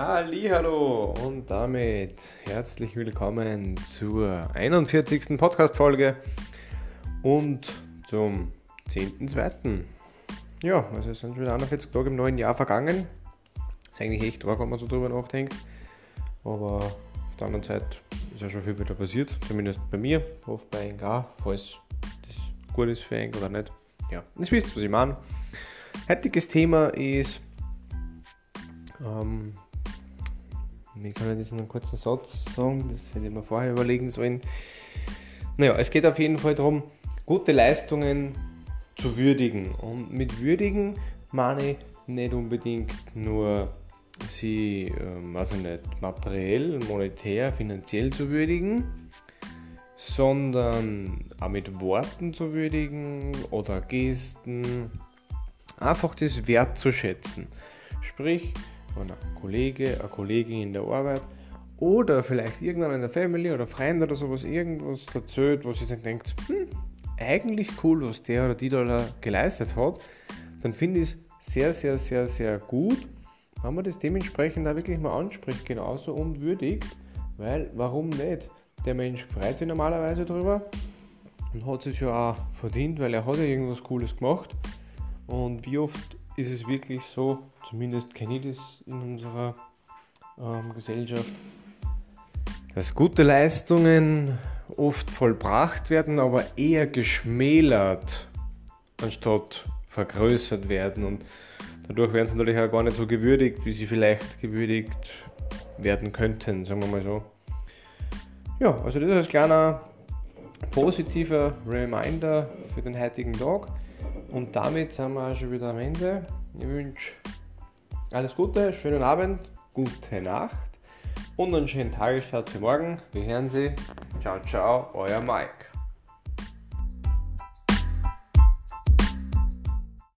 Hallo und damit herzlich willkommen zur 41. Podcast-Folge und zum 10.2. Ja, also es sind schon wieder 41 Tage im neuen Jahr vergangen. Ist eigentlich echt arg, wenn man so drüber nachdenkt. Aber auf der anderen Seite ist ja schon viel wieder passiert, zumindest bei mir, oft bei NK, falls das gut ist für einen oder nicht. Ja, ihr wisst, was ich meine. Heutiges Thema ist ähm, wie kann ich das in einem kurzen Satz sagen? Das hätte ich mir vorher überlegen sollen. Naja, es geht auf jeden Fall darum, gute Leistungen zu würdigen. Und mit würdigen meine ich nicht unbedingt nur sie, also nicht materiell, monetär, finanziell zu würdigen, sondern auch mit Worten zu würdigen oder Gesten. Einfach das wertzuschätzen. Sprich, wenn ein Kollege, eine Kollegin in der Arbeit oder vielleicht irgendwann in der Family oder Freund oder sowas irgendwas erzählt, sie sich denkt, hm, eigentlich cool, was der oder die da geleistet hat, dann finde ich es sehr, sehr, sehr, sehr gut, wenn man das dementsprechend auch wirklich mal anspricht, genauso und würdigt, weil warum nicht? Der Mensch freut sich normalerweise drüber und hat es ja auch verdient, weil er hat ja irgendwas Cooles gemacht. Und wie oft ist es wirklich so, zumindest kenne ich das in unserer ähm, Gesellschaft, dass gute Leistungen oft vollbracht werden, aber eher geschmälert, anstatt vergrößert werden. Und dadurch werden sie natürlich auch gar nicht so gewürdigt, wie sie vielleicht gewürdigt werden könnten, sagen wir mal so. Ja, also das ist ein kleiner positiver Reminder für den heutigen Tag. Und damit sind wir auch schon wieder am Ende. Ich wünsche alles Gute, schönen Abend, gute Nacht und einen schönen Tagesstart für morgen. Wir hören Sie. Ciao, ciao, euer Mike.